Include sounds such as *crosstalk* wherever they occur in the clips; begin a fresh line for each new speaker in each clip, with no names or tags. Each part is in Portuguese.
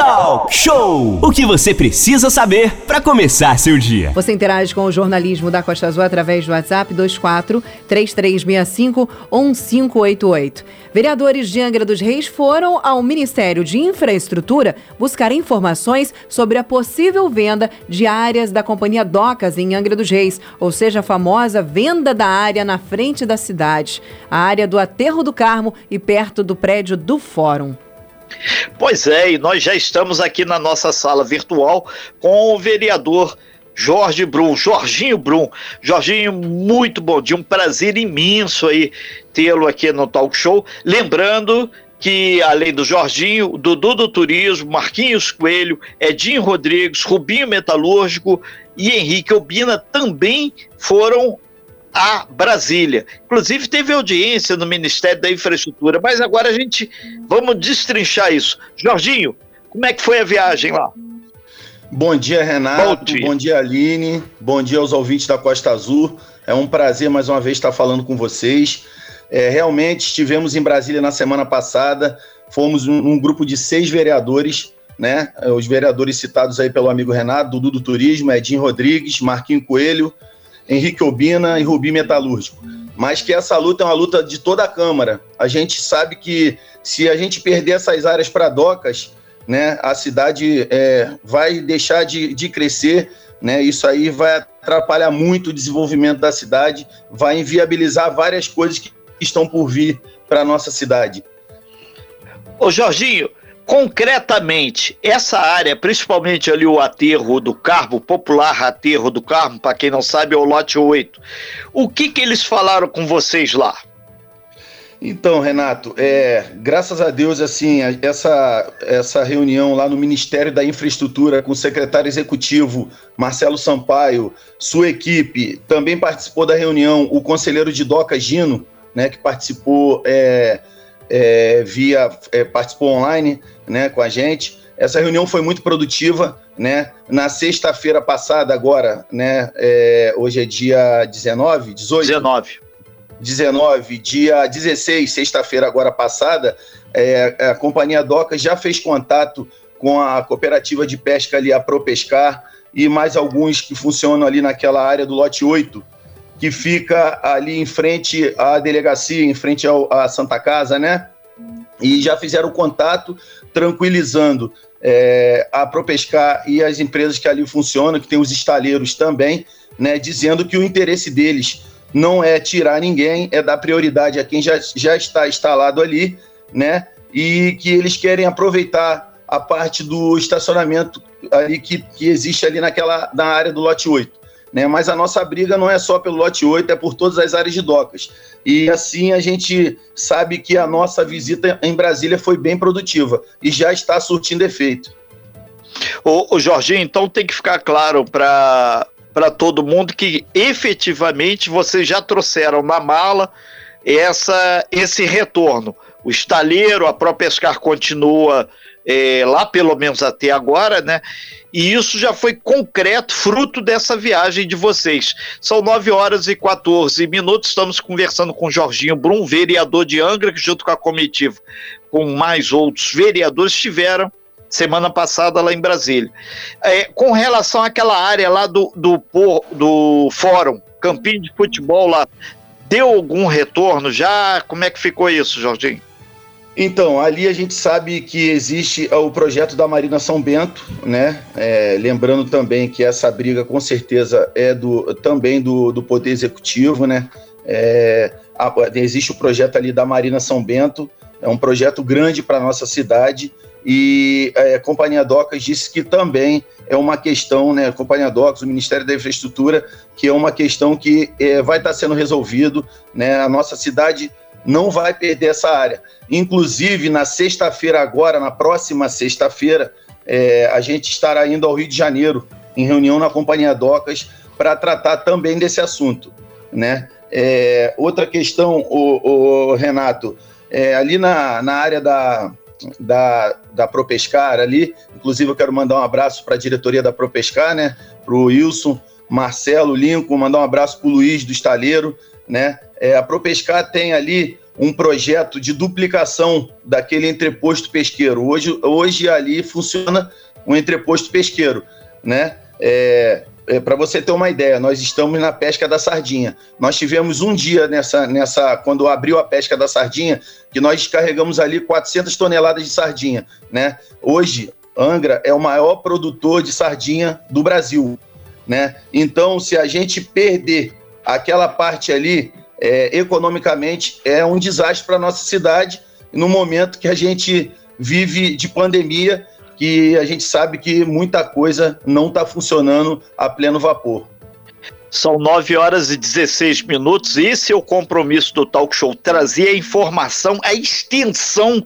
Talk Show! O que você precisa saber para começar seu dia.
Você interage com o jornalismo da Costa Azul através do WhatsApp 24 3365 1588. Vereadores de Angra dos Reis foram ao Ministério de Infraestrutura buscar informações sobre a possível venda de áreas da Companhia Docas em Angra dos Reis, ou seja, a famosa venda da área na frente da cidade, a área do Aterro do Carmo e perto do prédio do Fórum.
Pois é, e nós já estamos aqui na nossa sala virtual com o vereador Jorge Brum, Jorginho Brum. Jorginho, muito bom dia, um prazer imenso aí tê-lo aqui no Talk Show. Lembrando que, além do Jorginho, Dudu do Turismo, Marquinhos Coelho, Edinho Rodrigues, Rubinho Metalúrgico e Henrique Obina também foram a Brasília. Inclusive teve audiência no Ministério da Infraestrutura, mas agora a gente vamos destrinchar isso. Jorginho, como é que foi a viagem lá?
Bom dia, Renato. Bom dia. Bom dia, Aline. Bom dia aos ouvintes da Costa Azul. É um prazer mais uma vez estar falando com vocês. É, realmente estivemos em Brasília na semana passada. Fomos um, um, grupo de seis vereadores, né? Os vereadores citados aí pelo amigo Renato, Dudu do Turismo, Edinho Rodrigues, Marquinho Coelho, Henrique Obina e Rubi Metalúrgico. Mas que essa luta é uma luta de toda a Câmara. A gente sabe que se a gente perder essas áreas para docas, né, a cidade é, vai deixar de, de crescer, né, isso aí vai atrapalhar muito o desenvolvimento da cidade, vai inviabilizar várias coisas que estão por vir para a nossa cidade.
Ô Jorginho, concretamente, essa área, principalmente ali o aterro do Carmo, popular aterro do Carmo, para quem não sabe, é o lote 8. O que, que eles falaram com vocês lá?
Então, Renato, é, graças a Deus, assim, essa, essa reunião lá no Ministério da Infraestrutura com o secretário executivo Marcelo Sampaio, sua equipe, também participou da reunião o conselheiro de DOCA Gino, né, que participou é, é, via é, participou online né, com a gente. Essa reunião foi muito produtiva, né? Na sexta-feira passada, agora, né? É, hoje é dia 19, 18?
19.
19, dia 16, sexta-feira agora passada, é, a Companhia Doca já fez contato com a cooperativa de pesca ali, a ProPescar, e mais alguns que funcionam ali naquela área do lote 8, que fica ali em frente à delegacia, em frente ao, à Santa Casa, né? E já fizeram contato, tranquilizando é, a Propescar e as empresas que ali funcionam, que tem os estaleiros também, né? Dizendo que o interesse deles não é tirar ninguém, é dar prioridade a quem já, já está instalado ali, né? E que eles querem aproveitar a parte do estacionamento ali que, que existe ali naquela na área do lote 8 né? Mas a nossa briga não é só pelo lote 8, é por todas as áreas de docas. E assim a gente sabe que a nossa visita em Brasília foi bem produtiva e já está surtindo efeito.
O, o Jorginho, então tem que ficar claro para para todo mundo que efetivamente vocês já trouxeram na mala essa esse retorno. O estaleiro, a própria Escar continua é, lá pelo menos até agora, né? E isso já foi concreto, fruto dessa viagem de vocês. São 9 horas e 14 minutos. Estamos conversando com Jorginho Brum, vereador de Angra, que junto com a comitiva, com mais outros vereadores, estiveram semana passada lá em Brasília. É, com relação àquela área lá do, do, do fórum, campinho de futebol lá, deu algum retorno já? Como é que ficou isso, Jorginho?
Então, ali a gente sabe que existe o projeto da Marina São Bento, né? É, lembrando também que essa briga com certeza é do, também do, do Poder Executivo, né? É, a, existe o projeto ali da Marina São Bento, é um projeto grande para a nossa cidade e é, a Companhia Docas disse que também é uma questão, né? A Companhia Docas, o Ministério da Infraestrutura, que é uma questão que é, vai estar sendo resolvido, né? A nossa cidade não vai perder essa área. Inclusive, na sexta-feira, agora, na próxima sexta-feira, é, a gente estará indo ao Rio de Janeiro, em reunião na Companhia Docas, para tratar também desse assunto. Né? É, outra questão, o, o Renato, é, ali na, na área da, da, da Propescar, ali, inclusive eu quero mandar um abraço para a diretoria da Propescar, né? para o Wilson, Marcelo, Lincoln, mandar um abraço para o Luiz do Estaleiro, né? É, a Propescar tem ali um projeto de duplicação daquele entreposto pesqueiro. Hoje, hoje ali funciona um entreposto pesqueiro, né? É, é, para você ter uma ideia, nós estamos na pesca da sardinha. Nós tivemos um dia nessa, nessa, quando abriu a pesca da sardinha, que nós descarregamos ali 400 toneladas de sardinha, né? Hoje, Angra é o maior produtor de sardinha do Brasil, né? Então, se a gente perder aquela parte ali, é, economicamente é um desastre para nossa cidade no momento que a gente vive de pandemia, que a gente sabe que muita coisa não está funcionando a pleno vapor.
São 9 horas e 16 minutos. Esse é o compromisso do Talk Show: trazer a informação, a extensão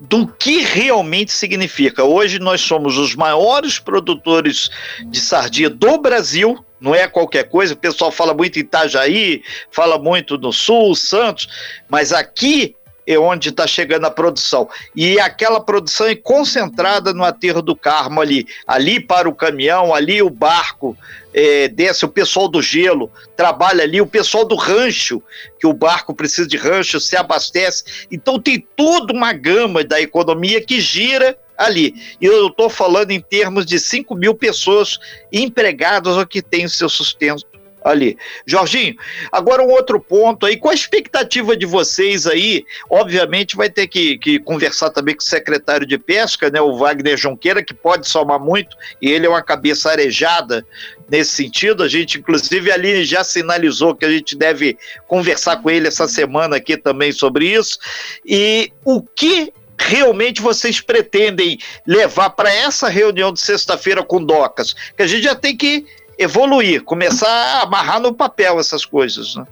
do que realmente significa. Hoje nós somos os maiores produtores de sardinha do Brasil, não é qualquer coisa. O pessoal fala muito em Itajaí, fala muito no Sul, Santos, mas aqui é onde está chegando a produção. E aquela produção é concentrada no aterro do Carmo ali. Ali para o caminhão, ali o barco é, desce, o pessoal do gelo trabalha ali, o pessoal do rancho, que o barco precisa de rancho, se abastece. Então tem toda uma gama da economia que gira ali. E eu estou falando em termos de 5 mil pessoas empregadas ou que têm o seu sustento ali. Jorginho, agora um outro ponto aí, qual a expectativa de vocês aí? Obviamente vai ter que, que conversar também com o secretário de Pesca, né, o Wagner Jonqueira, que pode somar muito, e ele é uma cabeça arejada nesse sentido. A gente, inclusive, ali já sinalizou que a gente deve conversar com ele essa semana aqui também sobre isso. E o que realmente vocês pretendem levar para essa reunião de sexta-feira com docas? Que a gente já tem que evoluir, começar a amarrar no papel essas coisas, né?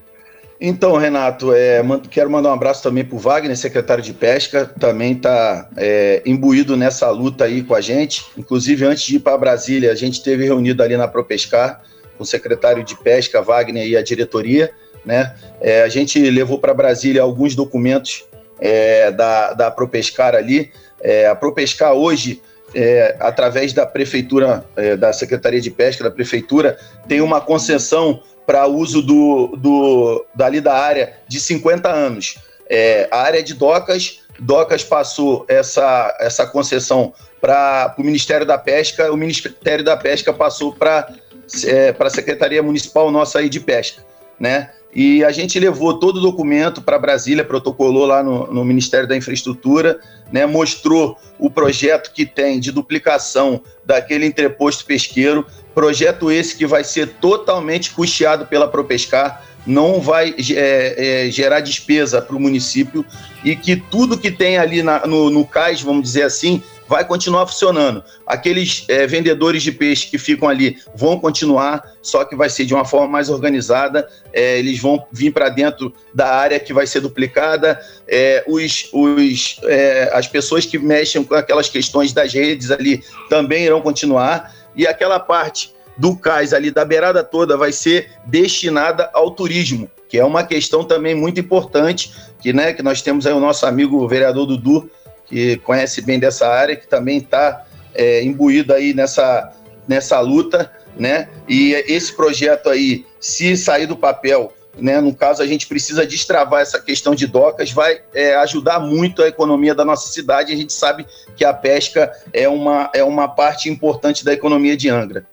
Então, Renato, é, quero mandar um abraço também para o Wagner, secretário de Pesca, também está é, imbuído nessa luta aí com a gente. Inclusive, antes de ir para Brasília, a gente esteve reunido ali na ProPescar, com o secretário de Pesca, Wagner, e a diretoria. Né? É, a gente levou para Brasília alguns documentos é, da, da ProPescar ali. É, a ProPescar hoje é, através da prefeitura, é, da Secretaria de Pesca da prefeitura, tem uma concessão para uso do, do, dali da área de 50 anos. É, a área de docas, docas passou essa, essa concessão para o Ministério da Pesca, o Ministério da Pesca passou para é, a Secretaria Municipal nossa aí de Pesca, né? E a gente levou todo o documento para Brasília, protocolou lá no, no, Ministério da Infraestrutura, né, mostrou o projeto que tem de duplicação daquele entreposto pesqueiro, projeto esse que vai ser totalmente custeado pela Propescar, não vai é, é, gerar despesa para o município e que tudo que tem ali na, no, no cais, vamos dizer assim, vai continuar funcionando. Aqueles é, vendedores de peixe que ficam ali vão continuar, só que vai ser de uma forma mais organizada. É, eles vão vir para dentro da área que vai ser duplicada. É, os, os, é, as pessoas que mexem com aquelas questões das redes ali também irão continuar. E aquela parte do cais ali da beirada toda vai ser destinada ao turismo, que é uma questão também muito importante, que, né, que nós temos aí o nosso amigo o vereador Dudu, que conhece bem dessa área, que também está é, imbuído aí nessa, nessa luta, né? E esse projeto aí, se sair do papel, né, no caso a gente precisa destravar essa questão de docas, vai é, ajudar muito a economia da nossa cidade. A gente sabe que a pesca é uma, é uma parte importante da economia de Angra.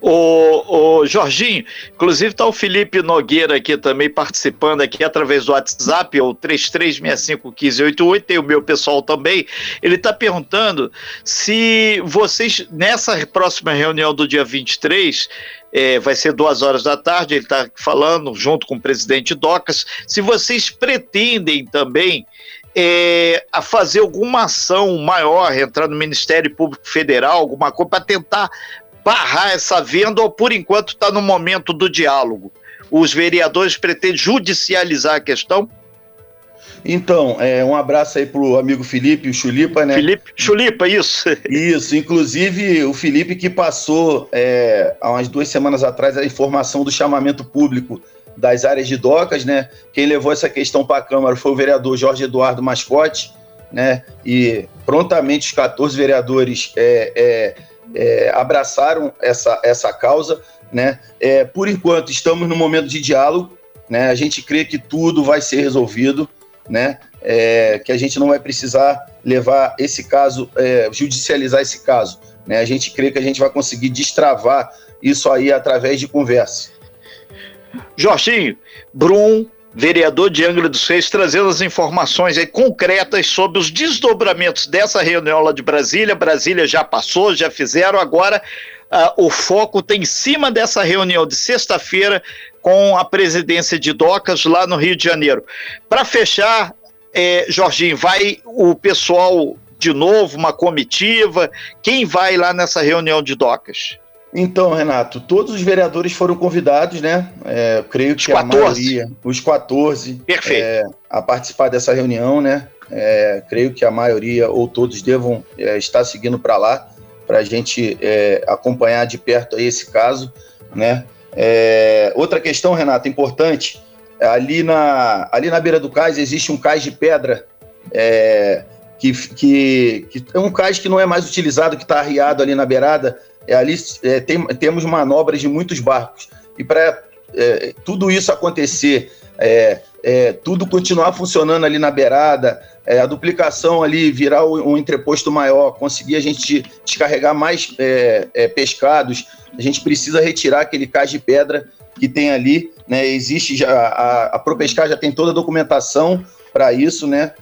O, o Jorginho, inclusive está o Felipe Nogueira aqui também participando aqui através do WhatsApp, o 33651588, tem o meu pessoal também. Ele está perguntando se vocês, nessa próxima reunião do dia 23, é, vai ser duas horas da tarde, ele está falando junto com o presidente Docas, se vocês pretendem também é, a fazer alguma ação maior, entrar no Ministério Público Federal, alguma coisa, para tentar barrar essa venda ou por enquanto está no momento do diálogo? Os vereadores pretendem judicializar a questão?
Então, é, um abraço aí pro amigo Felipe, o Chulipa, né?
Felipe, Chulipa, isso. *laughs*
Isso, inclusive o Felipe que passou é, há umas duas semanas atrás a informação do chamamento público das áreas de docas, né? Quem levou essa questão para a Câmara foi o vereador Jorge Eduardo Mascote, né? E prontamente os 14 vereadores é, é é, abraçaram essa, essa causa. Né? É, por enquanto, estamos no momento de diálogo. Né? A gente crê que tudo vai ser resolvido. né? É, que a gente não vai precisar levar esse caso, é, judicializar esse caso. Né? A gente crê que a gente vai conseguir destravar isso aí através de conversa.
Jorginho, Brum, vereador de Angra dos Reis, trazendo as informações concretas sobre os desdobramentos dessa reunião lá de Brasília. Brasília já passou, já fizeram, agora uh, o foco tem em cima dessa reunião de sexta-feira com a presidência de Docas lá no Rio de Janeiro. Para fechar, é, Jorginho, vai o pessoal de novo, uma comitiva? Quem vai lá nessa reunião de Docas?
Então, Renato, todos os vereadores foram convidados, né? É, creio que a maioria, os 14, é, a participar dessa reunião, né? É, creio que a maioria ou todos devam é, estar seguindo para lá, para a gente é, acompanhar de perto aí esse caso, né? É, outra questão, Renato, importante, ali na, ali na beira do cais existe um cais de pedra que, que, que é um cais que não é mais utilizado, que está arriado ali na beirada, ali é, tem, temos manobras de muitos barcos. E para é, tudo isso acontecer, é, é, tudo continuar funcionando ali na beirada, é, a duplicação ali virar um entreposto maior, conseguir a gente descarregar mais pescados, a gente precisa retirar aquele cais de pedra que tem ali, né? Existe já a, a Propescar já tem toda a documentação para isso, né?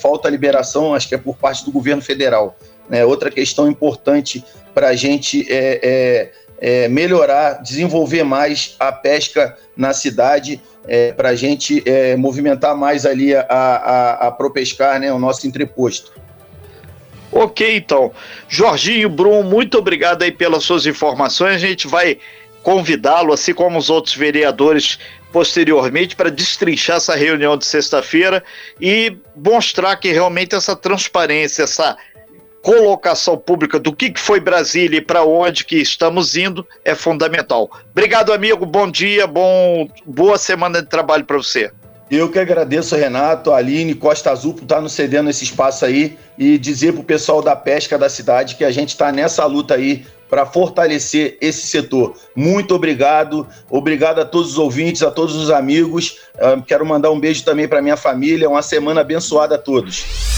falta a liberação, acho que é por parte do governo federal. Né? Outra questão importante para a gente é, é, é, melhorar, desenvolver mais a pesca na cidade, é, para a gente é, movimentar mais ali a, a, a Propescar, né, o nosso entreposto.
Ok, então. Jorginho Brum, muito obrigado aí pelas suas informações. A gente vai convidá-lo, assim como os outros vereadores, posteriormente, para destrinchar essa reunião de sexta-feira e mostrar que realmente essa transparência, essa colocação pública do que, foi Brasília e para onde que estamos indo é fundamental. Obrigado, amigo. Bom dia, bom, boa semana de trabalho para você.
Eu que agradeço, Renato, Aline, Costa Azul, por estar nos cedendo esse espaço aí e dizer para o pessoal da pesca da cidade que a gente está nessa luta aí para fortalecer esse setor. Muito obrigado, obrigado a todos os ouvintes, a todos os amigos. Uh, quero mandar um beijo também para minha família. Uma semana abençoada a todos.